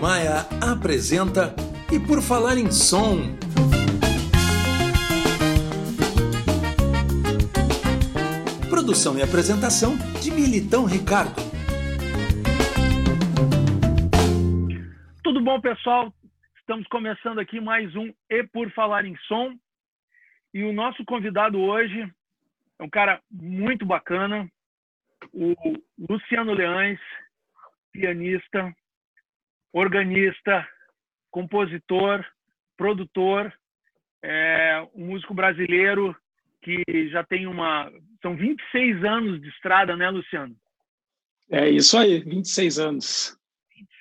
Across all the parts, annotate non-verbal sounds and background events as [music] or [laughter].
Maia apresenta E por Falar em Som. Produção e apresentação de Militão Ricardo. Tudo bom, pessoal? Estamos começando aqui mais um E por Falar em Som. E o nosso convidado hoje é um cara muito bacana, o Luciano Leães, pianista, organista, compositor, produtor, é um músico brasileiro que já tem uma. São 26 anos de estrada, né, Luciano? É isso aí, 26 anos.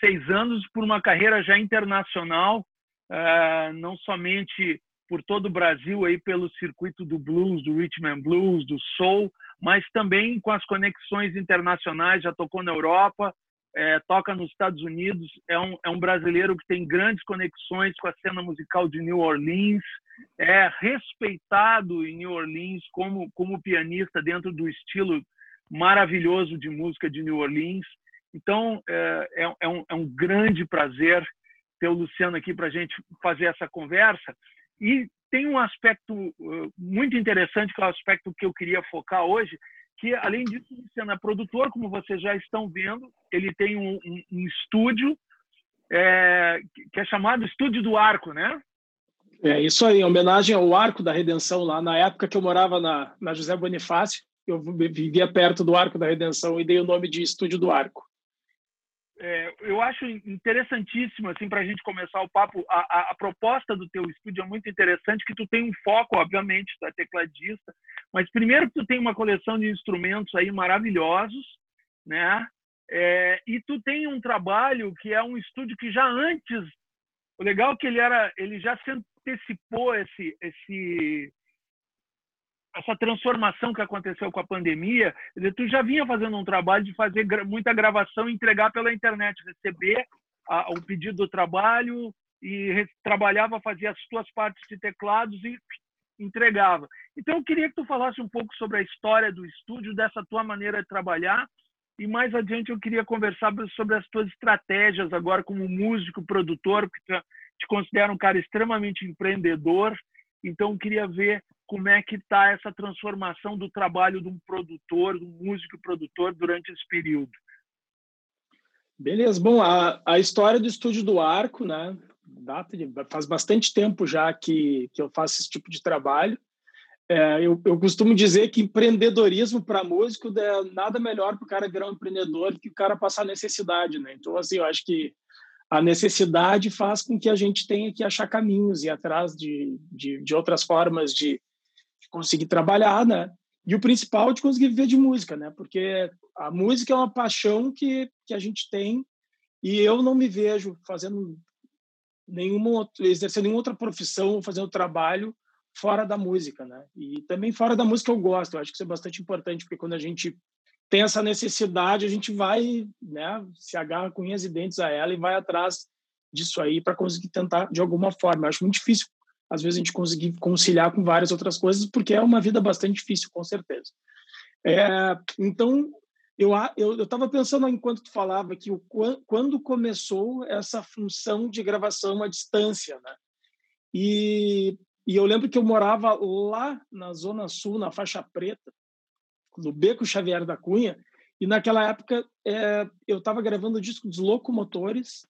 26 anos por uma carreira já internacional, é, não somente por todo o Brasil, aí pelo circuito do blues, do rhythm and blues, do soul, mas também com as conexões internacionais, já tocou na Europa, é, toca nos Estados Unidos, é um, é um brasileiro que tem grandes conexões com a cena musical de New Orleans, é respeitado em New Orleans como, como pianista dentro do estilo maravilhoso de música de New Orleans. Então, é, é, é um, é um grande prazer ter o Luciano aqui para a gente fazer essa conversa. E tem um aspecto uh, muito interessante, que é o aspecto que eu queria focar hoje, que além disso, o Luciano é produtor, como vocês já estão vendo, ele tem um, um, um estúdio é, que é chamado Estúdio do Arco, né? É isso aí, em homenagem ao Arco da Redenção, lá na época que eu morava na, na José Bonifácio, eu vivia perto do Arco da Redenção e dei o nome de Estúdio do Arco é, eu acho interessantíssimo assim para a gente começar o papo. A, a, a, proposta do teu estúdio é muito interessante, que tu tem um foco, obviamente, tu é tecladista, mas primeiro tu tem uma coleção de instrumentos aí maravilhosos, né? É, e tu tem um trabalho que é um estúdio que já antes, o legal é que ele era, ele já se antecipou esse esse essa transformação que aconteceu com a pandemia, tu já vinha fazendo um trabalho de fazer muita gravação e entregar pela internet, receber a, o pedido do trabalho e trabalhava, fazia as tuas partes de teclados e entregava. Então eu queria que tu falasse um pouco sobre a história do estúdio, dessa tua maneira de trabalhar e mais adiante eu queria conversar sobre as tuas estratégias agora como músico, produtor, porque te considera um cara extremamente empreendedor. Então eu queria ver como é que está essa transformação do trabalho de um produtor, de um músico produtor durante esse período. Beleza, bom, a, a história do Estúdio do Arco, né, data de, faz bastante tempo já que, que eu faço esse tipo de trabalho. É, eu, eu costumo dizer que empreendedorismo para músico é nada melhor para o cara virar um empreendedor que o cara passar necessidade, né? Então, assim, eu acho que a necessidade faz com que a gente tenha que achar caminhos e atrás de, de, de outras formas de, conseguir trabalhar, né? E o principal de conseguir viver de música, né? Porque a música é uma paixão que, que a gente tem e eu não me vejo fazendo nenhuma exercendo nenhuma outra profissão fazendo trabalho fora da música, né? E também fora da música eu gosto. Eu acho que isso é bastante importante porque quando a gente tem essa necessidade, a gente vai, né, se agarra com unhas e dentes a ela e vai atrás disso aí para conseguir tentar de alguma forma. Eu acho muito difícil às vezes a gente conseguir conciliar com várias outras coisas, porque é uma vida bastante difícil, com certeza. É, então, eu eu estava pensando enquanto tu falava que o, quando começou essa função de gravação à distância, né? E, e eu lembro que eu morava lá na Zona Sul, na faixa preta, no Beco Xavier da Cunha, e naquela época é, eu estava gravando o disco dos Locomotores,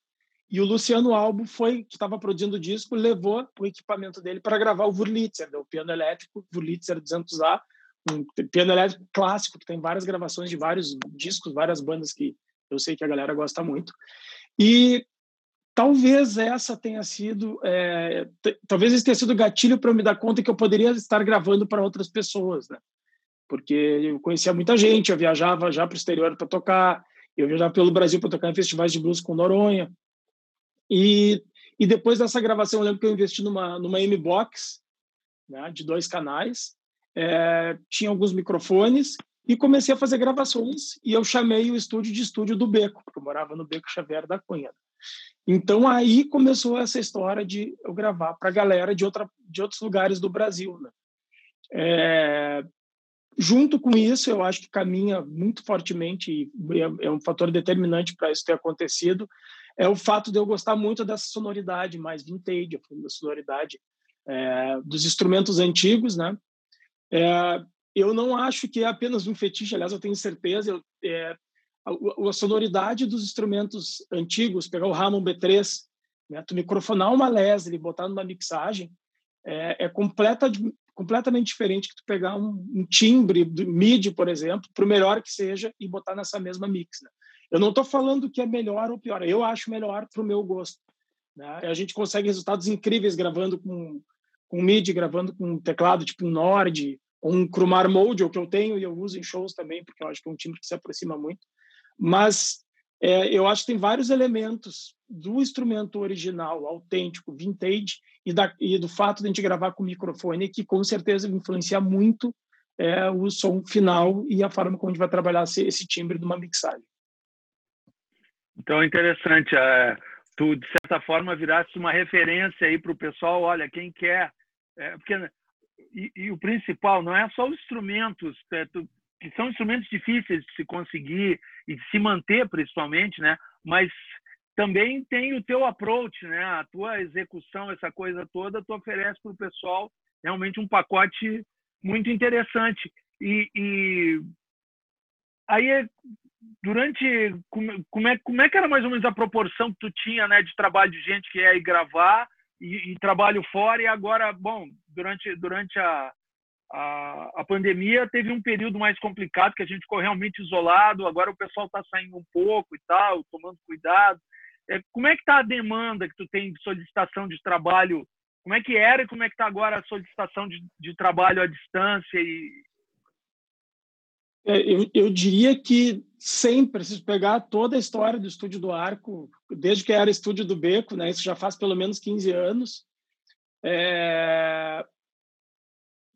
e o Luciano Albo foi, que estava produzindo o disco, levou o equipamento dele para gravar o Wurlitzer, o piano elétrico Wurlitzer 200A, um piano elétrico clássico, que tem várias gravações de vários discos, várias bandas que eu sei que a galera gosta muito. E talvez essa tenha sido, é, talvez esse tenha sido gatilho para eu me dar conta que eu poderia estar gravando para outras pessoas, né? Porque eu conhecia muita gente, eu viajava já para o exterior para tocar, eu viajava pelo Brasil para tocar em festivais de blues com Noronha, e, e depois dessa gravação, eu lembro que eu investi numa, numa M-Box, né, de dois canais, é, tinha alguns microfones e comecei a fazer gravações e eu chamei o estúdio de estúdio do Beco, porque eu morava no Beco Xavier da Cunha. Então aí começou essa história de eu gravar para galera de outra de outros lugares do Brasil, né? É, junto com isso, eu acho que caminha muito fortemente e é, é um fator determinante para isso ter acontecido é o fato de eu gostar muito dessa sonoridade mais vintage, a sonoridade é, dos instrumentos antigos, né? É, eu não acho que é apenas um fetiche, aliás, eu tenho certeza, eu, é, a, a, sonoridade dos instrumentos antigos, pegar o Hammond B3, né, tu microfonar uma Leslie, botar numa mixagem, é, é completa, completamente diferente que tu pegar um, um timbre do MIDI, por exemplo, para o melhor que seja, e botar nessa mesma mix. Né? Eu não estou falando que é melhor ou pior, eu acho melhor para o meu gosto. Né? A gente consegue resultados incríveis gravando com, com MIDI, gravando com um teclado tipo um Nord, ou um Chromar Mode, o que eu tenho e eu uso em shows também, porque eu acho que é um timbre que se aproxima muito. Mas é, eu acho que tem vários elementos do instrumento original, autêntico, vintage, e, da, e do fato de a gente gravar com microfone, que com certeza influencia muito é, o som final e a forma como a gente vai trabalhar esse, esse timbre de uma mixagem. Então, é interessante. É, tu, de certa forma, virasse uma referência aí para o pessoal. Olha, quem quer... É, porque, e, e, o principal não é só os instrumentos, é, tu, que são instrumentos difíceis de se conseguir e de se manter, principalmente, né? Mas também tem o teu approach, né? A tua execução, essa coisa toda, tu oferece para o pessoal realmente um pacote muito interessante. E, e aí, durante como é, como é que era mais ou menos a proporção que tu tinha, né, de trabalho de gente que ia ir gravar e, e trabalho fora e agora, bom, durante durante a, a, a pandemia teve um período mais complicado que a gente ficou realmente isolado. Agora o pessoal está saindo um pouco e tal, tomando cuidado. É, como é que está a demanda que tu tem de solicitação de trabalho? Como é que era e como é que está agora a solicitação de, de trabalho à distância? E... É, eu, eu diria que sempre, se pegar toda a história do Estúdio do Arco, desde que era Estúdio do Beco, né, isso já faz pelo menos 15 anos, é,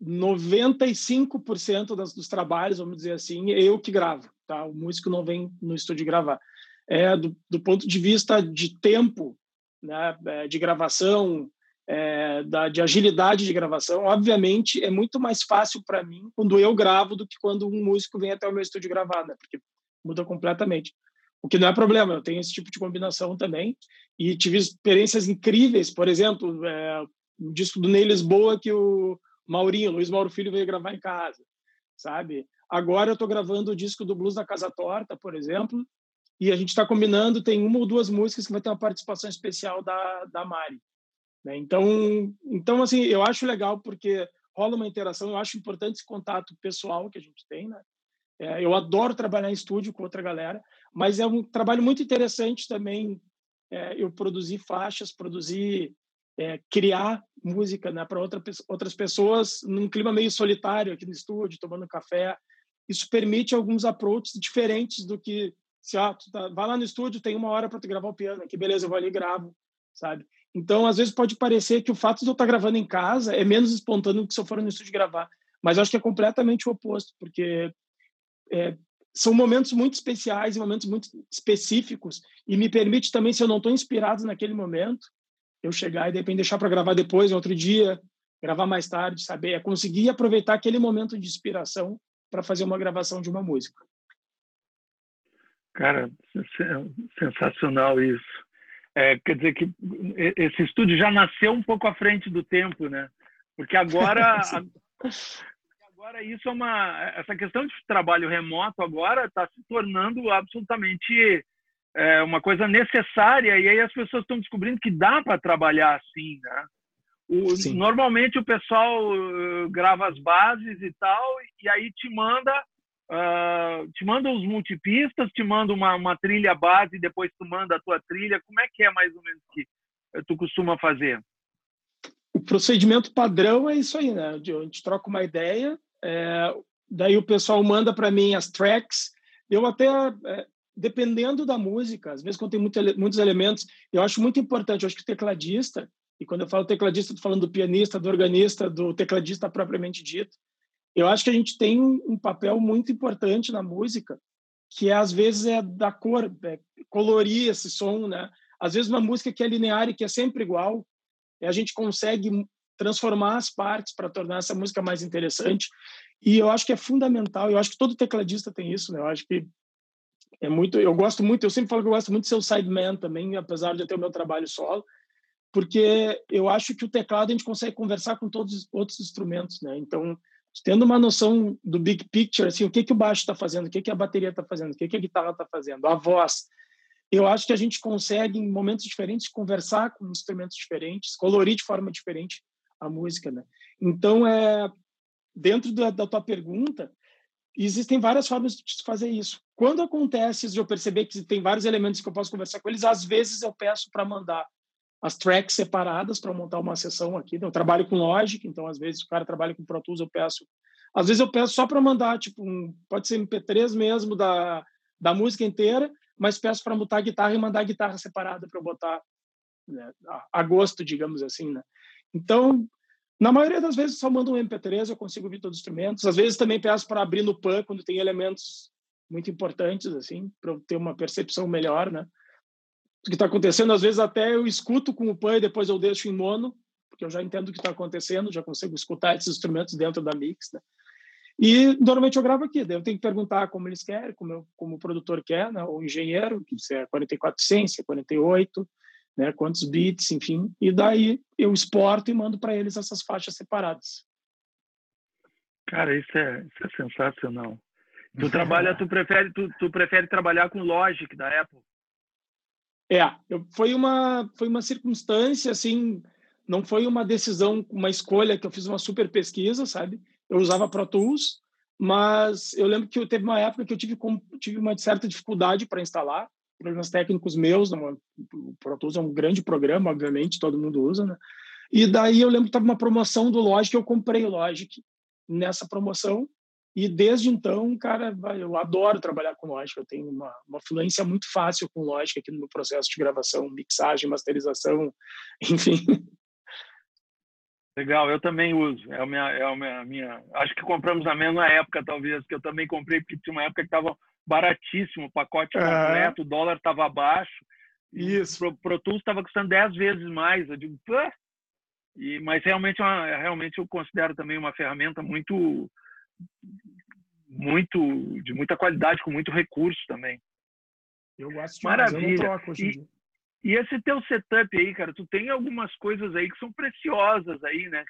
95% das, dos trabalhos, vamos dizer assim, é eu que gravo, tá? O músico não vem no estúdio gravar é, do, do, ponto de vista de tempo, né, é, de gravação, é, da, de agilidade de gravação, obviamente é muito mais fácil para mim quando eu gravo do que quando um músico vem até o meu estúdio gravar, né, porque muda completamente. O que não é problema, eu tenho esse tipo de combinação também e tive experiências incríveis, por exemplo, é, o disco do Ney Lisboa que o Maurinho, Luiz Mauro Filho veio gravar em casa, sabe? Agora eu estou gravando o disco do Blues da Casa Torta, por exemplo, e a gente está combinando, tem uma ou duas músicas que vai ter uma participação especial da, da Mari. Né? Então, então, assim, eu acho legal porque rola uma interação, eu acho importante esse contato pessoal que a gente tem, né? É, eu adoro trabalhar em estúdio com outra galera, mas é um trabalho muito interessante também é, eu produzir faixas, produzir, é, criar música né, para outra, outras pessoas num clima meio solitário aqui no estúdio, tomando café. Isso permite alguns approaches diferentes do que se ah, tá, vai lá no estúdio, tem uma hora para tu gravar o piano, que beleza, eu vou ali e gravo, sabe? Então, às vezes pode parecer que o fato de eu estar gravando em casa é menos espontâneo do que se eu for no estúdio gravar, mas acho que é completamente o oposto, porque é, são momentos muito especiais e momentos muito específicos e me permite também, se eu não estou inspirado naquele momento, eu chegar e de repente deixar para gravar depois, no outro dia, gravar mais tarde, saber, é conseguir aproveitar aquele momento de inspiração para fazer uma gravação de uma música. Cara, sensacional isso. É, quer dizer que esse estúdio já nasceu um pouco à frente do tempo, né? Porque agora, [laughs] agora isso é uma essa questão de trabalho remoto agora está se tornando absolutamente é, uma coisa necessária e aí as pessoas estão descobrindo que dá para trabalhar assim, né? O, normalmente o pessoal uh, grava as bases e tal e aí te manda Uh, te manda os multipistas, te manda uma, uma trilha base, depois tu manda a tua trilha. Como é que é mais ou menos que tu costuma fazer? O procedimento padrão é isso aí, né? A gente troca uma ideia, é, daí o pessoal manda para mim as tracks. Eu até, é, dependendo da música, às vezes quando tem muito, muitos elementos, eu acho muito importante, eu acho que o tecladista, e quando eu falo tecladista, estou falando do pianista, do organista, do tecladista propriamente dito, eu acho que a gente tem um papel muito importante na música, que é, às vezes é da cor, é colorir esse som, né? Às vezes uma música que é linear e que é sempre igual, a gente consegue transformar as partes para tornar essa música mais interessante. E eu acho que é fundamental, eu acho que todo tecladista tem isso, né? Eu acho que é muito, eu gosto muito, eu sempre falo que eu gosto muito de ser o sideman também, apesar de eu ter o meu trabalho solo, porque eu acho que o teclado a gente consegue conversar com todos os outros instrumentos, né? Então, tendo uma noção do big picture, assim, o que que o baixo está fazendo, o que que a bateria está fazendo, o que que a guitarra está fazendo, a voz, eu acho que a gente consegue em momentos diferentes conversar com instrumentos diferentes, colorir de forma diferente a música, né? Então, é dentro da, da tua pergunta, existem várias formas de fazer isso. Quando acontece de eu perceber que tem vários elementos que eu posso conversar com eles, às vezes eu peço para mandar as tracks separadas para montar uma sessão aqui. Eu trabalho com Logic, então às vezes o cara trabalha com Pro Tools, eu peço. Às vezes eu peço só para mandar, tipo, um, pode ser MP3 mesmo da, da música inteira, mas peço para montar a guitarra e mandar a guitarra separada para eu botar né, a, a gosto, digamos assim, né? Então, na maioria das vezes, só mando um MP3, eu consigo ouvir todos os instrumentos. Às vezes também peço para abrir no PAN, quando tem elementos muito importantes, assim, para eu ter uma percepção melhor, né? O que está acontecendo, às vezes até eu escuto com o PAN e depois eu deixo em mono, porque eu já entendo o que está acontecendo, já consigo escutar esses instrumentos dentro da mix, né? E normalmente eu gravo aqui, daí eu tenho que perguntar como eles querem, como, eu, como o produtor quer, né? o engenheiro, que se é 4400, se é 48, né, quantos bits, enfim, e daí eu exporto e mando para eles essas faixas separadas. Cara, isso é, isso é sensacional. Tu [laughs] trabalha, tu prefere, tu, tu prefere trabalhar com Logic da Apple? É, eu, foi uma foi uma circunstância assim, não foi uma decisão, uma escolha que eu fiz uma super pesquisa, sabe? Eu usava Pro Tools, mas eu lembro que eu teve uma época que eu tive tive uma certa dificuldade para instalar problemas técnicos meus. Não, o Pro Tools é um grande programa, obviamente, todo mundo usa, né? E daí eu lembro que estava uma promoção do Logic, eu comprei o Logic nessa promoção. E desde então, cara, eu adoro trabalhar com Logic. Eu tenho uma, uma fluência muito fácil com Logic aqui no meu processo de gravação, mixagem, masterização, [laughs] enfim. Legal, eu também uso. É a minha, é a minha, minha, Acho que compramos na mesma época, talvez, que eu também comprei, porque tinha uma época que estava baratíssimo, o pacote completo, o dólar estava baixo. Isso. O Pro Tools estava custando 10 vezes mais. Eu digo, Pã! E, mas realmente, é uma, realmente eu considero também uma ferramenta muito, muito de muita qualidade, com muito recurso também. Eu gosto de Maravilha. E, e esse teu setup aí, cara, tu tem algumas coisas aí que são preciosas aí, né?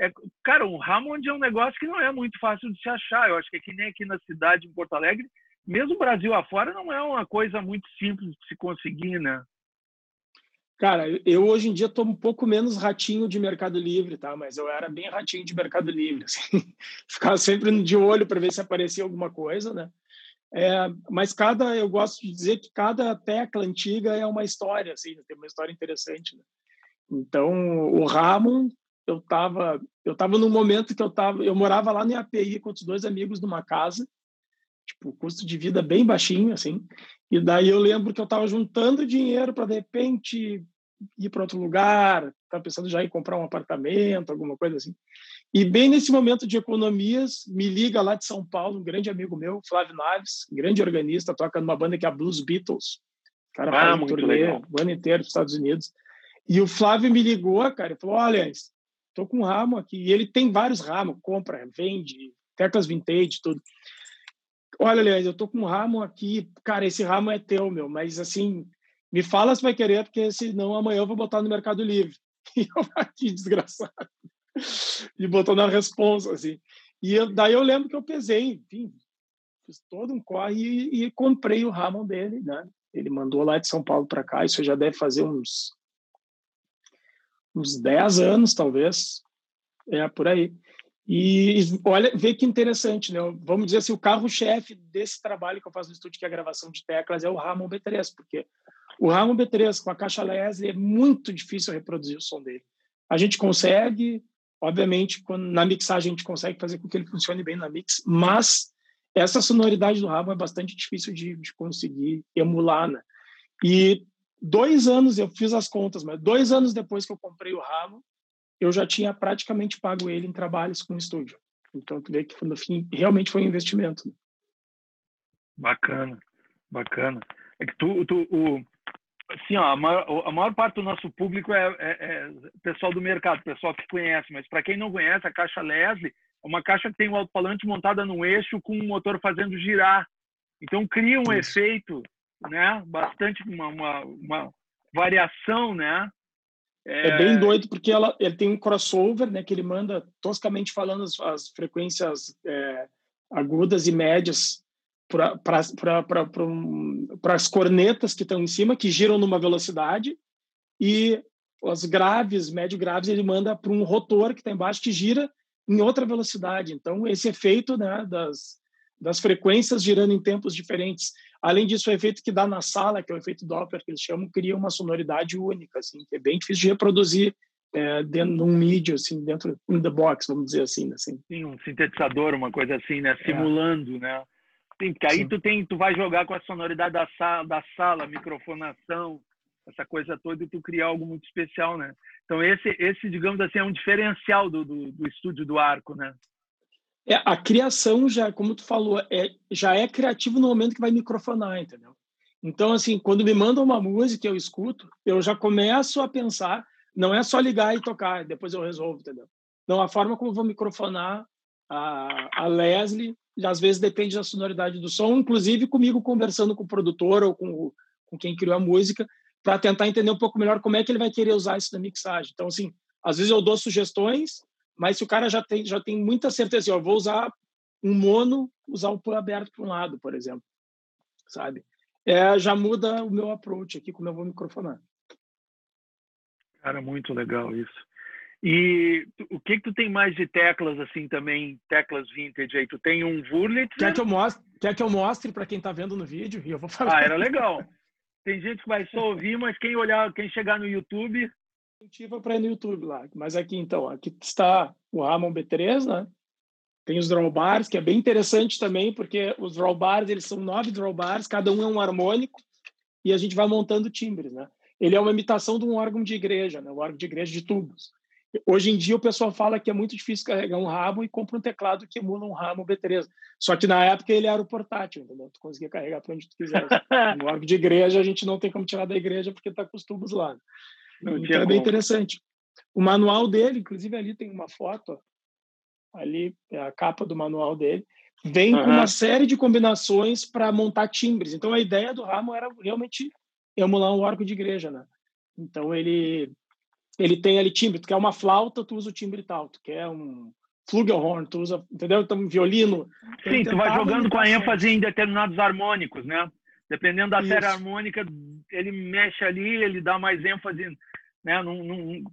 É, cara, o Hammond é um negócio que não é muito fácil de se achar. Eu acho que é que nem aqui na cidade, em Porto Alegre, mesmo Brasil afora, não é uma coisa muito simples de se conseguir, né? Cara, eu hoje em dia estou um pouco menos ratinho de Mercado Livre, tá? Mas eu era bem ratinho de Mercado Livre, [laughs] assim. Ficava sempre de olho para ver se aparecia alguma coisa, né? É, mas cada, eu gosto de dizer que cada tecla antiga é uma história, assim, tem uma história interessante. Né? Então, o Ramon, eu estava, eu tava num momento que eu tava, eu morava lá no API com os dois amigos numa casa tipo, custo de vida bem baixinho, assim. E daí eu lembro que eu estava juntando dinheiro para, de repente, ir para outro lugar, estava pensando já em comprar um apartamento, alguma coisa assim. E bem nesse momento de economias, me liga lá de São Paulo, um grande amigo meu, Flávio Naves, grande organista, toca numa banda que é a Blues Beatles. O cara ah, um turnê o ano inteiro dos Estados Unidos. E o Flávio me ligou, cara, e falou: Olha, estou com um ramo aqui. E ele tem vários ramos, compra, vende, teclas vintage, tudo. Olha, Leandro, eu tô com um ramo aqui, cara, esse ramo é teu, meu, mas assim, me fala se vai querer, porque senão amanhã eu vou botar no Mercado Livre. [laughs] E eu aqui, desgraçado. E botou na responsa, assim. E eu, daí eu lembro que eu pesei, enfim, fiz todo um corre e, e comprei o ramo dele, né? Ele mandou lá de São Paulo para cá, isso já deve fazer uns uns 10 anos, talvez. É, por aí. E olha, vê que interessante, né? Vamos dizer assim, o carro-chefe desse trabalho que eu faço no estúdio, que é a gravação de teclas, é o Ramon B3, porque o Ramon B3 com a caixa Leslie é muito difícil reproduzir o som dele. A gente consegue, obviamente, quando, na mixagem a gente consegue fazer com que ele funcione bem na mix, mas essa sonoridade do Ramon é bastante difícil de, de conseguir emular, né? E dois anos, eu fiz as contas, mas dois anos depois que eu comprei o Ramon, eu já tinha praticamente pago ele em trabalhos com o estúdio. Então, tu vê que no fim realmente foi um investimento. Bacana, bacana. É que tu, tu o, assim, ó, a maior, a maior parte do nosso público é, é, é pessoal do mercado, pessoal que conhece, mas para quem não conhece, a caixa Leslie é uma caixa que tem um alto-falante montada num eixo com um motor fazendo girar. Então cria um Isso. efeito, né? Bastante uma, uma, uma variação, né? É... é... bem doido porque ela, ele tem um crossover, né? Que ele manda toscamente falando as, as frequências é, agudas e médias para as cornetas que estão em cima, que giram numa velocidade, e as graves, médio graves, ele manda para um rotor que está embaixo que gira em outra velocidade. Então, esse efeito né, das, das frequências girando em tempos diferentes. Além disso, o efeito que dá na sala, que é o efeito Doppler, que eles chamam, cria uma sonoridade única, assim, que é bem difícil de reproduzir é, dentro de um mídia, assim, dentro in the box, vamos dizer assim, assim. Sim, um sintetizador, uma coisa assim, né? Simulando, é. né? Sim, porque aí tu tem, tu vai jogar com a sonoridade da sala, da sala, microfonação, essa coisa toda e tu criar algo muito especial, né? Então esse, esse digamos assim, é um diferencial do, do, do estúdio do Arco, né? É, a criação já, como tu falou, é, já é criativo no momento que vai microfonar, entendeu? Então, assim, quando me mandam uma música eu escuto, eu já começo a pensar, não é só ligar e tocar, depois eu resolvo, entendeu? Não, a forma como vou microfonar a, a Leslie, às vezes depende da sonoridade do som, inclusive comigo conversando com o produtor ou com, com quem criou a música, para tentar entender um pouco melhor como é que ele vai querer usar isso na mixagem. Então, assim, às vezes eu dou sugestões, mas se o cara já tem, já tem muita certeza, assim, eu vou usar um mono, usar o pan aberto para um lado, por exemplo, sabe? É, já muda o meu approach aqui, como eu vou microfonar. Cara, muito legal isso. E o que que tu tem mais de teclas assim também, teclas vintage aí? Tu tem um Wurlitzer? Quer que eu mostre, quer que eu mostre para quem está vendo no vídeo e eu vou falar. Ah, era legal. Tem gente que vai só ouvir, mas quem olhar, quem chegar no YouTube. Incentiva para ir no YouTube lá. Mas aqui então, aqui está o Ramon B3, né? Tem os drawbars, que é bem interessante também, porque os drawbars, eles são nove drawbars, cada um é um harmônico, e a gente vai montando timbres, né? Ele é uma imitação de um órgão de igreja, né? O órgão de igreja de tubos. Hoje em dia o pessoal fala que é muito difícil carregar um ramo e compra um teclado que emula um ramo B3. Só que na época ele era o portátil, entendeu? Tu conseguia carregar para onde tu quiser. no [laughs] órgão de igreja a gente não tem como tirar da igreja porque está com os tubos lá. Não então é bem interessante. O manual dele, inclusive ali tem uma foto, ali é a capa do manual dele, vem uhum. com uma série de combinações para montar timbres. Então a ideia do ramo era realmente emular um órgão de igreja, né? Então ele ele tem ali timbre, tu quer uma flauta, tu usa o timbre tal, tu quer um flugelhorn, tu usa, entendeu? Então, um violino. Sim, tu vai jogando com a ênfase em determinados harmônicos, né? Dependendo da Isso. série harmônica, ele mexe ali, ele dá mais ênfase, né? Num, num...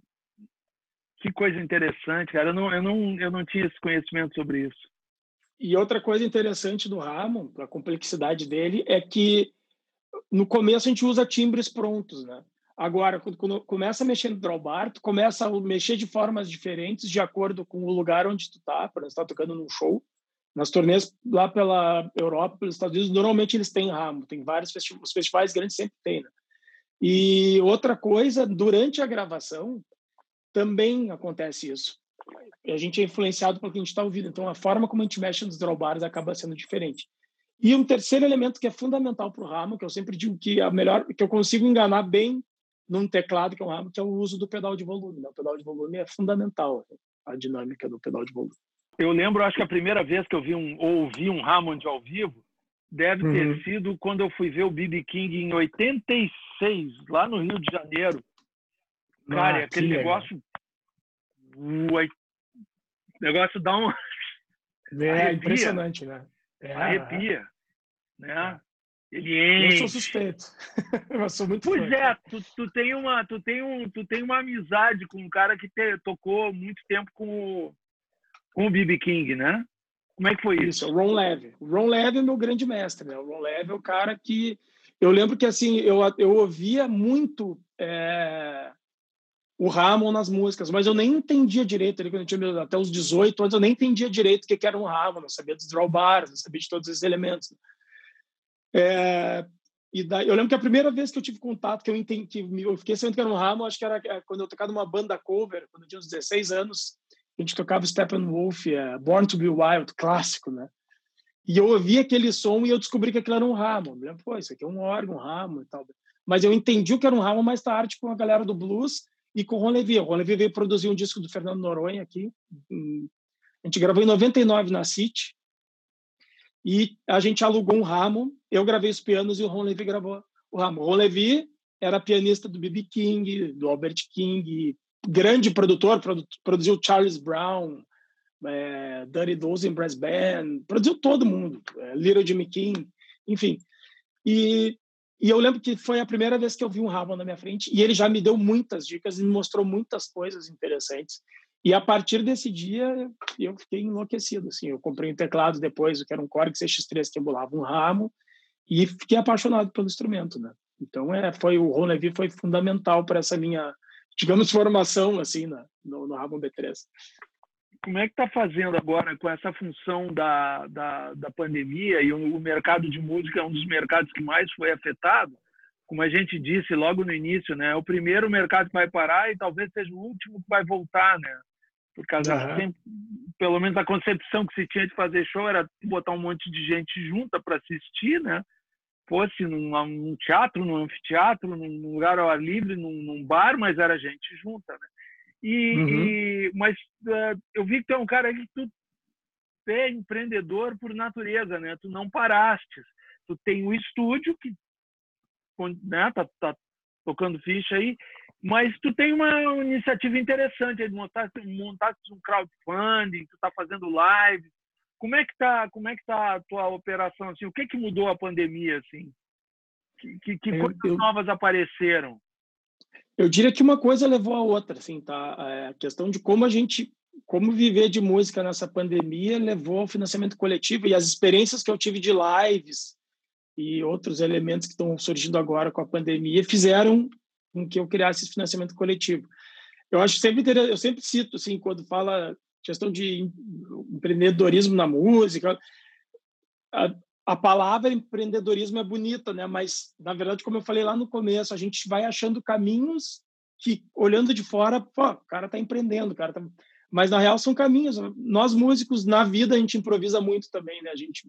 Que coisa interessante, cara. Eu não, eu, não, eu não tinha esse conhecimento sobre isso. E outra coisa interessante do Ramon, a complexidade dele, é que no começo a gente usa timbres prontos, né? Agora, quando, começa a mexer no drawbar, tu começa a mexer de formas diferentes de acordo com o lugar onde tu tá, por exemplo, está tocando num show. Nas turnês lá pela Europa, pelos Estados Unidos, normalmente eles têm ramo, tem vários festivais, os festivais grandes sempre tem, né? E outra coisa, durante a gravação, também acontece isso. A gente é influenciado pelo que a gente está ouvindo, então a forma como a gente mexe nos drawbars acaba sendo diferente. E um terceiro elemento que é fundamental para o ramo, que eu sempre digo que a melhor, que eu consigo enganar bem num teclado que é um ramo, que é o uso do pedal de volume. Né? O pedal de volume é fundamental, a dinâmica do pedal de volume. Eu lembro, acho que a primeira vez que eu vi um, ouvi um Hammond ao vivo deve ter uhum. sido quando eu fui ver o B.B. King em 86, lá no Rio de Janeiro. Cara, ah, aquele negócio... O negócio dá um... [laughs] É arrepia, impressionante, né? É, arrepia, né? Ele enche. Eu sou suspeito. [laughs] eu sou muito Pois fã, é, tu, tu, tem uma, tu, tem um, tu tem uma amizade com um cara que te, tocou muito tempo com o, com o B.B. King, né? Como é que foi isso? Isso, o Ron Levy. O Ron Levy é meu grande mestre, né? O Ron Levy é o cara que... Eu lembro que, assim, eu, eu ouvia muito é, o Ramon nas músicas, mas eu nem entendia direito, ali, quando eu tinha até os 18 anos, eu nem entendia direito o que era um Ramon, não sabia dos drawbars, não sabia de todos esses elementos. É, e daí, eu lembro que a primeira vez que eu tive contato, que eu entendi, que eu fiquei sabendo que era um ramo, acho que era é, quando eu tocava numa banda cover, quando eu tinha uns 16 anos, a gente tocava Steppenwolf, é, Born to Be Wild, clássico, né? E eu ouvi aquele som e eu descobri que aquilo era um ramo. Eu pô, isso aqui é um órgão, um ramo e tal. Mas eu entendi o que era um ramo mais tarde com a galera do blues e com o Ron Levy. O Ron Levy veio produzir um disco do Fernando Noronha aqui. A gente gravou em 99 na City. e a gente alugou um ramo, eu gravei os pianos e o Ron Levy gravou o ramo. O Ron Levy era pianista do B.B. King, do Albert King, grande produtor, produ produziu Charles Brown, é, Dirty Dozen Brass Band, produziu todo mundo, é, Little Jimmy King, enfim. E, e eu lembro que foi a primeira vez que eu vi um Ramon na minha frente e ele já me deu muitas dicas e me mostrou muitas coisas interessantes. E a partir desse dia eu fiquei enlouquecido, assim, eu comprei um teclado depois, que era um Korg CX3 que emulava um ramo e fiquei apaixonado pelo instrumento, né? Então é, foi o Ron Levy foi fundamental para essa minha, digamos, formação assim, na, no, no Ramon B3 como é que está fazendo agora com essa função da, da, da pandemia e o, o, mercado de música é um dos mercados que mais foi afetado? Como a gente disse logo no início, né? É o primeiro mercado que vai parar e talvez seja o último que vai voltar, né? Por causa uhum. sempre, pelo menos a concepção que se tinha de fazer show era botar um monte de gente junta para assistir, né? Fosse num, num, teatro, num anfiteatro, num lugar ao ar livre, num, num bar, mas era gente junta, né? E, uhum. e mas uh, eu vi que tu é um cara que tu é empreendedor por natureza, né? Tu não paraste. Tu tem o estúdio que né, tá, tá tocando ficha aí, mas tu tem uma iniciativa interessante de montar, montar um crowdfunding, tu tá fazendo live. Como é que tá, como é que tá a tua operação assim? O que que mudou a pandemia assim? Que, que, que coisas eu... novas apareceram? Eu diria que uma coisa levou a outra, assim, tá? É, a questão de como a gente, como viver de música nessa pandemia levou ao financiamento coletivo e as experiências que eu tive de lives e outros elementos que estão surgindo agora com a pandemia fizeram com que eu criasse esse financiamento coletivo. Eu acho sempre eu sempre cito assim quando fala questão de empreendedorismo na música, a, a palavra empreendedorismo é bonita, né? Mas na verdade, como eu falei lá no começo, a gente vai achando caminhos que olhando de fora, pô, o cara tá empreendendo, o cara tá... mas na real são caminhos. Nós músicos na vida a gente improvisa muito também, né? A gente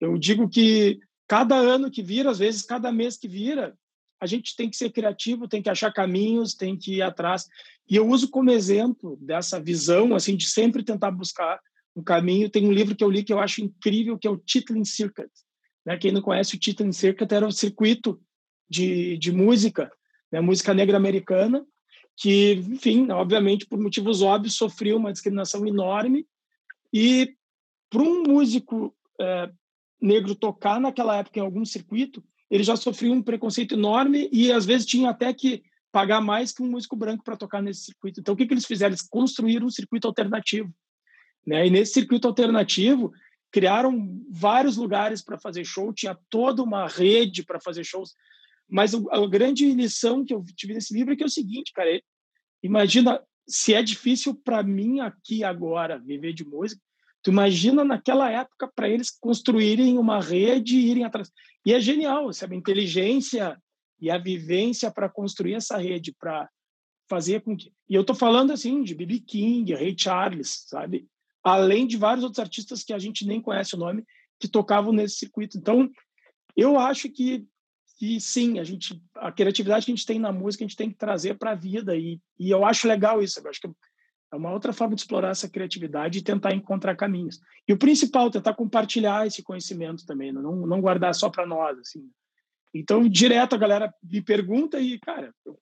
eu digo que cada ano que vira, às vezes cada mês que vira, a gente tem que ser criativo, tem que achar caminhos, tem que ir atrás. E eu uso como exemplo dessa visão assim de sempre tentar buscar um caminho. Tem um livro que eu li que eu acho incrível, que é o Titling Circuit. Né? Quem não conhece o Titling Circuit era um circuito de, de música, né? música negra americana, que, enfim, obviamente, por motivos óbvios, sofreu uma discriminação enorme. E para um músico é, negro tocar naquela época em algum circuito, ele já sofreu um preconceito enorme e às vezes tinha até que pagar mais que um músico branco para tocar nesse circuito. Então, o que, que eles fizeram? Eles construíram um circuito alternativo. Né? E nesse circuito alternativo, criaram vários lugares para fazer show, tinha toda uma rede para fazer shows. Mas a grande lição que eu tive nesse livro é que é o seguinte, cara, imagina se é difícil para mim aqui agora viver de música, tu imagina naquela época para eles construírem uma rede e irem atrás. E é genial, sabe, a inteligência e a vivência para construir essa rede, para fazer com que. E eu estou falando assim de B.B. King, Ray Charles, sabe? Além de vários outros artistas que a gente nem conhece o nome, que tocavam nesse circuito. Então, eu acho que, que sim, a gente a criatividade que a gente tem na música, a gente tem que trazer para a vida e, e eu acho legal isso, eu acho que é uma outra forma de explorar essa criatividade e tentar encontrar caminhos. E o principal, tentar compartilhar esse conhecimento também, não, não guardar só para nós, assim. Então, direto a galera me pergunta e, cara, eu,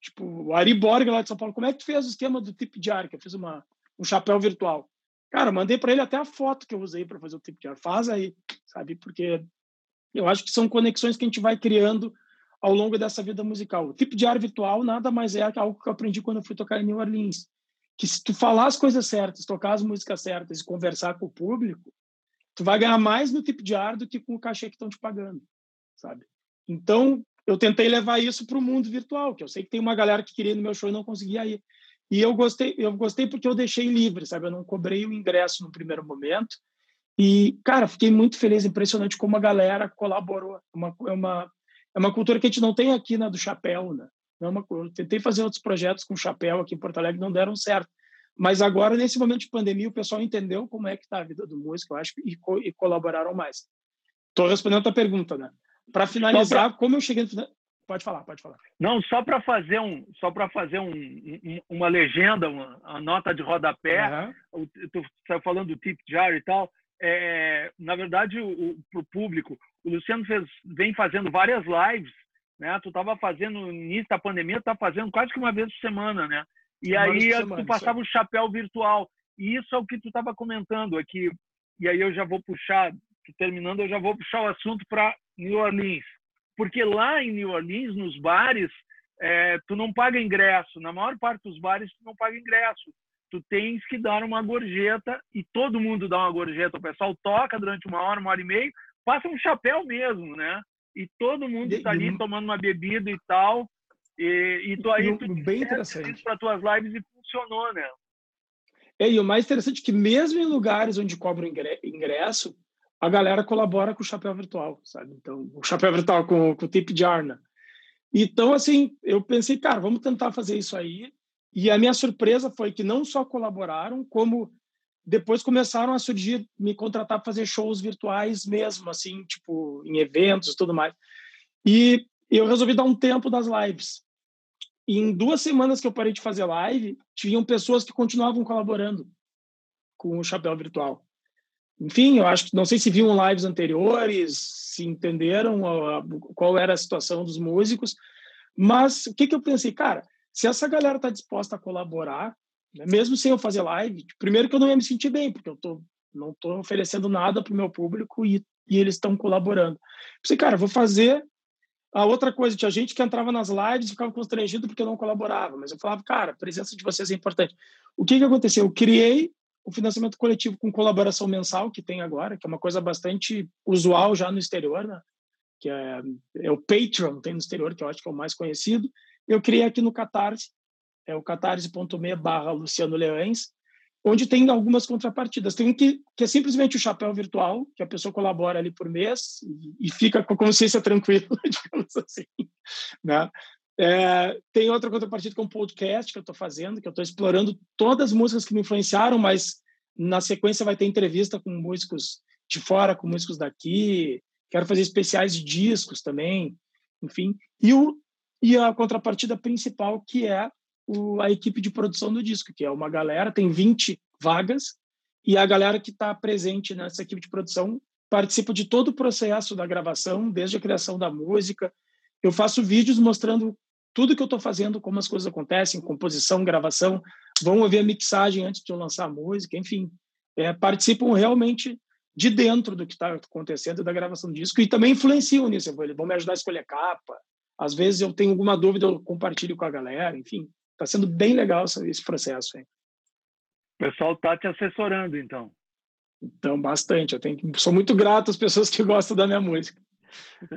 tipo, o Ari Borg lá de São Paulo, como é que tu fez o esquema do tipo de? Que eu fiz uma, um chapéu virtual. Cara, mandei para ele até a foto que eu usei para fazer o tipo de ar. Faz aí, sabe? Porque eu acho que são conexões que a gente vai criando ao longo dessa vida musical. O tipo de ar virtual nada mais é algo que eu aprendi quando eu fui tocar em New Orleans. Que se tu falar as coisas certas, tocar as músicas certas e conversar com o público, tu vai ganhar mais no tipo de ar do que com o cachê que estão te pagando, sabe? Então, eu tentei levar isso para o mundo virtual, que eu sei que tem uma galera que queria ir no meu show e não conseguia ir. E eu gostei, eu gostei porque eu deixei livre, sabe? Eu não cobrei o ingresso no primeiro momento. E, cara, fiquei muito feliz, impressionante como a galera colaborou. É uma, é uma, é uma cultura que a gente não tem aqui na do chapéu, né? Não é uma, eu tentei fazer outros projetos com chapéu aqui em Porto Alegre, não deram certo. Mas agora, nesse momento de pandemia, o pessoal entendeu como é que está a vida do músico, eu acho, e, co e colaboraram mais. Estou respondendo a tua pergunta, né? Para finalizar, pra... como eu cheguei no Pode falar, pode falar. Não, só para fazer um, só para fazer um, um, uma legenda, uma, uma, nota de rodapé. Uhum. Tu saiu falando do tip jar e tal. é, na verdade, para o público, o Luciano fez, vem fazendo várias lives, né? Tu estava fazendo no início da pandemia, tá fazendo quase que uma vez por semana, né? E aí semana, tu passava o chapéu virtual. E isso é o que tu estava comentando aqui. E aí eu já vou puxar, terminando, eu já vou puxar o assunto para New Orleans. Porque lá em New Orleans, nos bares, é, tu não paga ingresso. Na maior parte dos bares, tu não paga ingresso. Tu tens que dar uma gorjeta e todo mundo dá uma gorjeta. O pessoal toca durante uma hora, uma hora e meia, passa um chapéu mesmo, né? E todo mundo está ali tomando uma bebida e tal. E, e tu aí tu bem interessante para tuas lives e funcionou, né? É, e o mais interessante é que mesmo em lugares onde cobram ingresso, a galera colabora com o chapéu virtual, sabe? Então, o chapéu virtual com, com o tip de Arna. Então, assim, eu pensei, cara, vamos tentar fazer isso aí. E a minha surpresa foi que não só colaboraram, como depois começaram a surgir, me contratar para fazer shows virtuais mesmo, assim, tipo, em eventos e tudo mais. E eu resolvi dar um tempo das lives. E em duas semanas que eu parei de fazer live, tinham pessoas que continuavam colaborando com o chapéu virtual. Enfim, eu acho que não sei se viam lives anteriores, se entenderam qual era a situação dos músicos, mas o que, que eu pensei, cara, se essa galera está disposta a colaborar, né, mesmo sem eu fazer live, primeiro que eu não ia me sentir bem, porque eu tô, não estou oferecendo nada para o meu público e, e eles estão colaborando. Pensei, cara, vou fazer. A outra coisa, tinha gente que entrava nas lives e ficava constrangido porque eu não colaborava, mas eu falava, cara, a presença de vocês é importante. O que, que aconteceu? Eu criei o financiamento coletivo com colaboração mensal que tem agora, que é uma coisa bastante usual já no exterior, né? que é, é o Patreon, tem no exterior, que eu acho que é o mais conhecido. Eu criei aqui no Catarse, é o catarse.me barra Luciano Leães, onde tem algumas contrapartidas. Tem um que, que é simplesmente o chapéu virtual, que a pessoa colabora ali por mês e, e fica com a consciência tranquila, [laughs] digamos assim. Né? É, tem outra contrapartida que é um podcast que eu estou fazendo, que eu estou explorando todas as músicas que me influenciaram, mas na sequência vai ter entrevista com músicos de fora, com músicos daqui. Quero fazer especiais de discos também, enfim. E, o, e a contrapartida principal, que é o, a equipe de produção do disco, que é uma galera, tem 20 vagas, e a galera que está presente nessa equipe de produção participa de todo o processo da gravação, desde a criação da música. Eu faço vídeos mostrando tudo que eu estou fazendo, como as coisas acontecem, composição, gravação, vão ver a mixagem antes de eu lançar a música, enfim, é, participam realmente de dentro do que está acontecendo da gravação do disco e também influenciam nisso. Eles vão me ajudar a escolher capa. Às vezes eu tenho alguma dúvida, eu compartilho com a galera, enfim, está sendo bem legal esse processo. Aí. O pessoal está te assessorando, então. Então, bastante. Eu tenho, sou muito grato às pessoas que gostam da minha música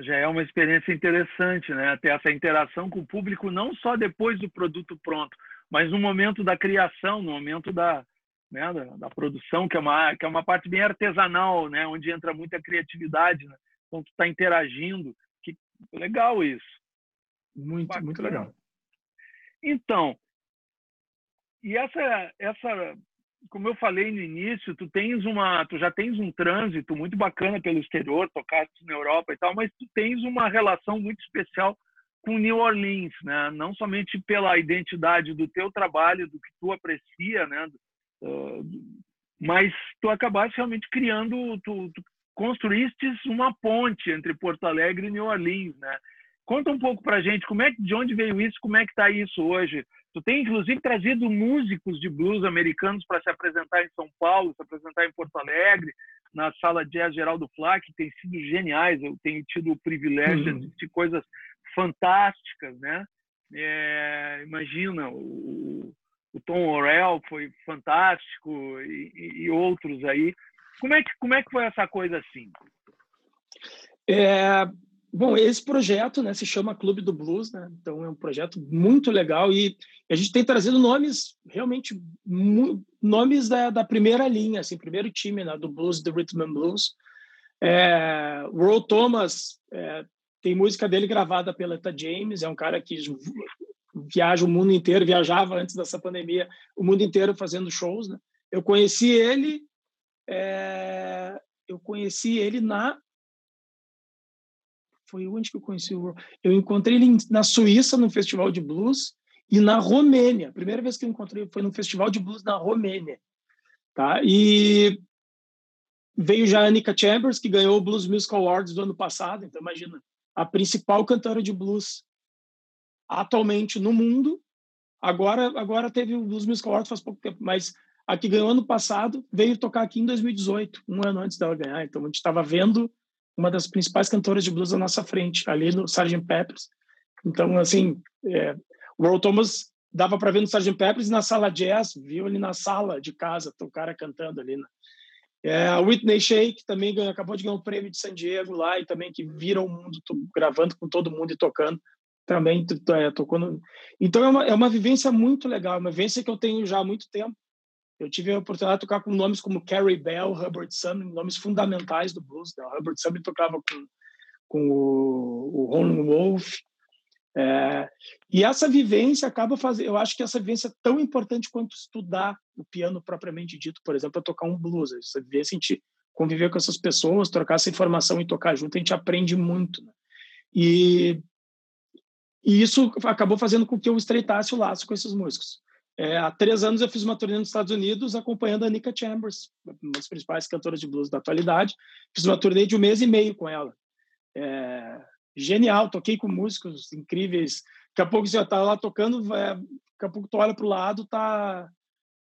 já é uma experiência interessante, né? Ter essa interação com o público não só depois do produto pronto, mas no momento da criação, no momento da, né, da, da, produção, que é uma que é uma parte bem artesanal, né? Onde entra muita criatividade, né? Então tu está interagindo, que legal isso. Muito, Bacana. muito legal. Então, e essa essa como eu falei no início, tu tens uma, tu já tens um trânsito muito bacana pelo exterior, tocaste na Europa e tal, mas tu tens uma relação muito especial com New Orleans, né? Não somente pela identidade do teu trabalho, do que tu aprecia, né? Uh, mas tu acabaste realmente criando, tu, tu construíste uma ponte entre Porto Alegre e New Orleans, né? Conta um pouco para gente como é de onde veio isso, como é que está isso hoje. Tu tem inclusive trazido músicos de blues americanos para se apresentar em São Paulo, se apresentar em Porto Alegre, na sala jazz geral do Fla, que tem sido geniais. Eu tenho tido o privilégio uhum. de coisas fantásticas, né? É, imagina o, o Tom Orell foi fantástico e, e, outros aí. Como é que como é que foi essa coisa assim? É, Bom, esse projeto né, se chama Clube do Blues, né? então é um projeto muito legal e a gente tem trazido nomes realmente nomes da, da primeira linha, assim, primeiro time né, do blues, do rhythm and blues. É, Earl Thomas é, tem música dele gravada pela Eta James, é um cara que viaja o mundo inteiro, viajava antes dessa pandemia o mundo inteiro fazendo shows. Né? Eu conheci ele, é, eu conheci ele na foi onde que eu conheci o Eu encontrei ele na Suíça, no festival de blues, e na Romênia. A primeira vez que eu encontrei foi no festival de blues na Romênia. Tá? E veio já a Anika Chambers, que ganhou o Blues Music Awards do ano passado. Então, imagina, a principal cantora de blues atualmente no mundo. Agora, agora teve o Blues Music Awards faz pouco tempo, mas a que ganhou ano passado veio tocar aqui em 2018, um ano antes dela ganhar. Então, a gente estava vendo uma das principais cantoras de blues à nossa frente, ali no Sgt. Peppers. Então, assim, é, o Earl Thomas dava para ver no Sgt. Peppers na sala jazz, viu ali na sala de casa, o cara cantando ali. Né? É, a Whitney Shake também ganhou, acabou de ganhar o um prêmio de San Diego lá e também que vira o mundo, gravando com todo mundo e tocando. Também é, tocou no... Então é uma, é uma vivência muito legal, uma vivência que eu tenho já há muito tempo. Eu tive a oportunidade de tocar com nomes como Carrie Bell, Hubbard Sumner, nomes fundamentais do blues. Né? O Hubbard Sumner tocava com, com o, o Ron Wolf, é, e essa vivência acaba fazendo. Eu acho que essa vivência é tão importante quanto estudar o piano propriamente dito, por exemplo, para tocar um blues. Essa vivência, a gente conviver com essas pessoas, trocar essa informação e tocar junto, a gente aprende muito. Né? E, e isso acabou fazendo com que eu estreitasse o laço com esses músicos. É, há três anos eu fiz uma turnê nos Estados Unidos acompanhando a Nika Chambers, uma das principais cantoras de blues da atualidade. Fiz uma turnê de um mês e meio com ela. É, genial, toquei com músicos incríveis. Daqui a pouco você tá lá tocando, vai, daqui a pouco tu olha para o lado, tá,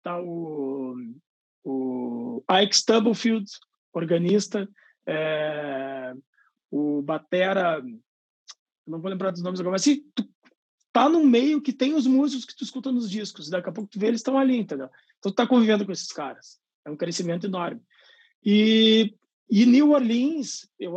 tá o, o Ike Stubblefield, organista, é, o Batera, não vou lembrar dos nomes agora, mas assim, tu tá no meio que tem os músicos que tu escuta nos discos, daqui a pouco tu vê eles estão ali, entendeu? Então tu tá convivendo com esses caras. É um crescimento enorme. E, e New Orleans, eu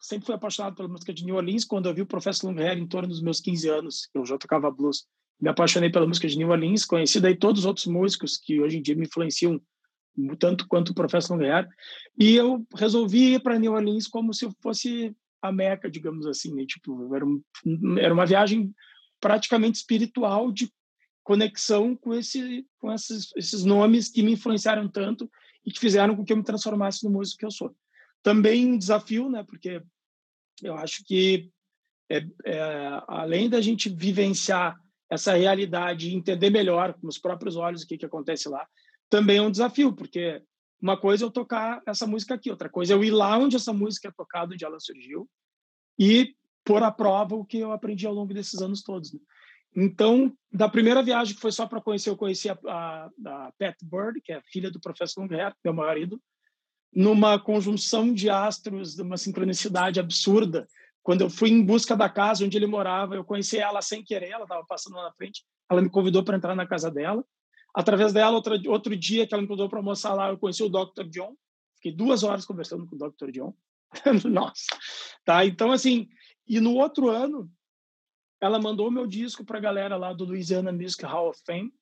sempre fui apaixonado pela música de New Orleans. Quando eu vi o Professor Longhair em torno dos meus 15 anos, eu já tocava blues, me apaixonei pela música de New Orleans. Conheci daí todos os outros músicos que hoje em dia me influenciam tanto quanto o Professor Longhair. E eu resolvi ir para New Orleans como se fosse a Meca, digamos assim. Né? Tipo, era, um, era uma viagem praticamente espiritual de conexão com, esse, com esses, esses nomes que me influenciaram tanto e que fizeram com que eu me transformasse no músico que eu sou. Também um desafio, né? Porque eu acho que é, é, além da gente vivenciar essa realidade e entender melhor com os próprios olhos o que, que acontece lá, também é um desafio, porque uma coisa é eu tocar essa música aqui, outra coisa é eu ir lá onde essa música é tocada, onde ela surgiu, e pôr à prova o que eu aprendi ao longo desses anos todos. Né? Então, da primeira viagem que foi só para conhecer, eu conheci a, a, a, Pat Bird, que é filha do professor Longhair, meu maior ídolo, numa conjunção de astros, de uma sincronicidade absurda. Quando eu fui em busca da casa onde ele morava, eu conheci ela sem querer, ela estava passando lá na frente, ela me convidou para entrar na casa dela. Através dela, outro, outro dia que ela me convidou para almoçar lá, eu conheci o Dr. John. Fiquei duas horas conversando com o Dr. John. [laughs] Nossa, tá? Então, assim, e no outro ano, ela mandou meu disco para a galera lá do Louisiana Music Hall of Fame,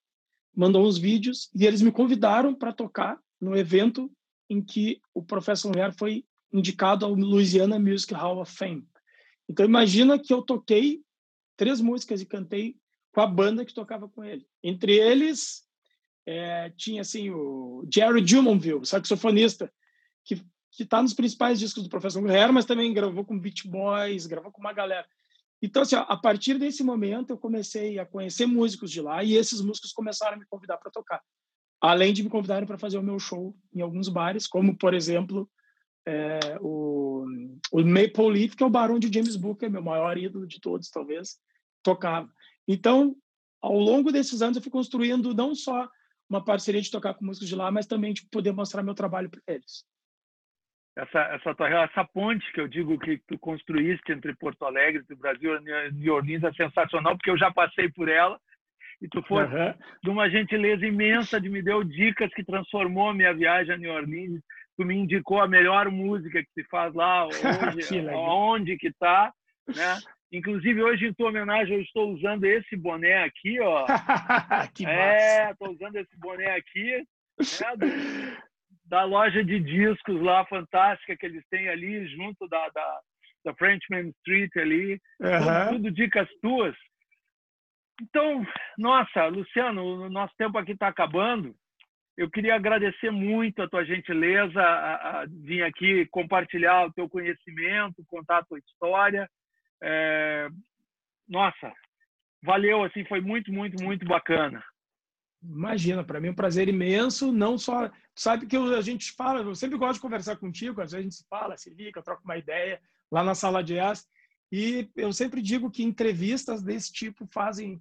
mandou uns vídeos e eles me convidaram para tocar no evento em que o Professor Lumière foi indicado ao Louisiana Music Hall of Fame. Então imagina que eu toquei três músicas e cantei com a banda que tocava com ele. Entre eles é, tinha assim o Jerry Drummondville, saxofonista, que que está nos principais discos do Professor Guerreiro, mas também gravou com Beach Boys, gravou com uma galera. Então, assim, a partir desse momento, eu comecei a conhecer músicos de lá e esses músicos começaram a me convidar para tocar além de me convidarem para fazer o meu show em alguns bares, como, por exemplo, é, o, o Maple Leaf, que é o barão de James Booker, meu maior ídolo de todos, talvez, tocava. Então, ao longo desses anos, eu fui construindo não só uma parceria de tocar com músicos de lá, mas também de poder mostrar meu trabalho para eles. Essa, essa, tua, essa ponte que eu digo que tu construíste entre Porto Alegre, do Brasil e New Orleans é sensacional, porque eu já passei por ela e tu foi uhum. de uma gentileza imensa de me deu dicas que transformou a minha viagem a New Orleans. Tu me indicou a melhor música que se faz lá, [laughs] hoje, onde que tá, né? [laughs] Inclusive, hoje, em tua homenagem, eu estou usando esse boné aqui, ó. [laughs] que é, estou usando esse boné aqui, né, do, da loja de discos lá, fantástica, que eles têm ali, junto da, da, da Frenchman Street ali. Uhum. Tudo, dicas tuas. Então, nossa, Luciano, o nosso tempo aqui está acabando. Eu queria agradecer muito a tua gentileza a, a vir aqui compartilhar o teu conhecimento, contar a tua história. É, nossa, valeu, assim, foi muito, muito, muito bacana. Imagina, para mim é um prazer imenso, não só. Sabe que a gente fala, eu sempre gosto de conversar contigo, às vezes a gente se fala, se liga, troca uma ideia lá na sala de jazz. E eu sempre digo que entrevistas desse tipo fazem.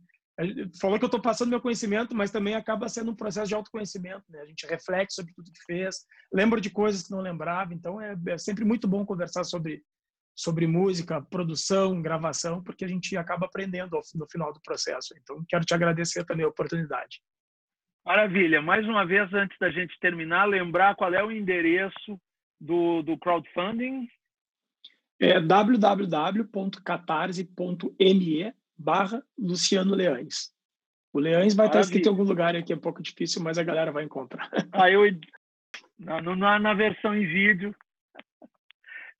Falou que eu estou passando meu conhecimento, mas também acaba sendo um processo de autoconhecimento. Né? A gente reflete sobre tudo que fez, lembra de coisas que não lembrava. Então é, é sempre muito bom conversar sobre, sobre música, produção, gravação, porque a gente acaba aprendendo no final do processo. Então quero te agradecer também a oportunidade. Maravilha. Mais uma vez, antes da gente terminar, lembrar qual é o endereço do, do crowdfunding. É www.catarse.me barra Luciano Leães. O Leães vai Maravilha. estar escrito em algum lugar aqui, é um pouco difícil, mas a galera vai encontrar. [laughs] Ah, eu, na, na, na versão em vídeo,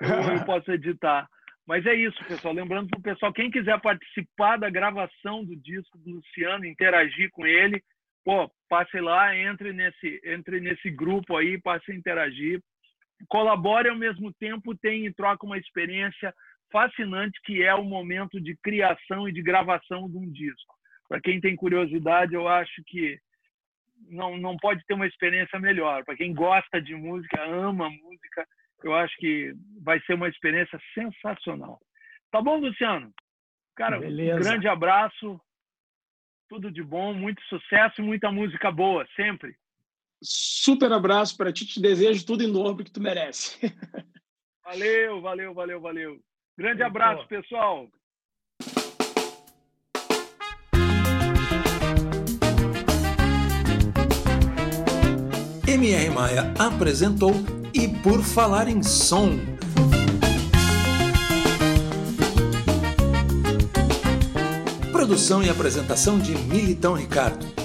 eu, eu [laughs] posso editar. Mas é isso, pessoal. Lembrando para o pessoal, quem quiser participar da gravação do disco do Luciano, interagir com ele, pô, passe lá, entre nesse, entre nesse grupo aí, passe a interagir, colabore ao mesmo tempo, tem e troca uma experiência fascinante que é o momento de criação e de gravação de um disco. Para quem tem curiosidade, eu acho que não, não pode ter uma experiência melhor. Para quem gosta de música, ama música, eu acho que vai ser uma experiência sensacional. Tá bom, Luciano? Cara, Beleza. um grande abraço. Tudo de bom, muito sucesso e muita música boa, sempre. Super abraço para ti, te desejo tudo em novo que tu merece. Valeu, valeu, valeu, valeu. Grande abraço, pessoal. MR Maia apresentou E Por Falar em Som Produção e apresentação de Militão Ricardo.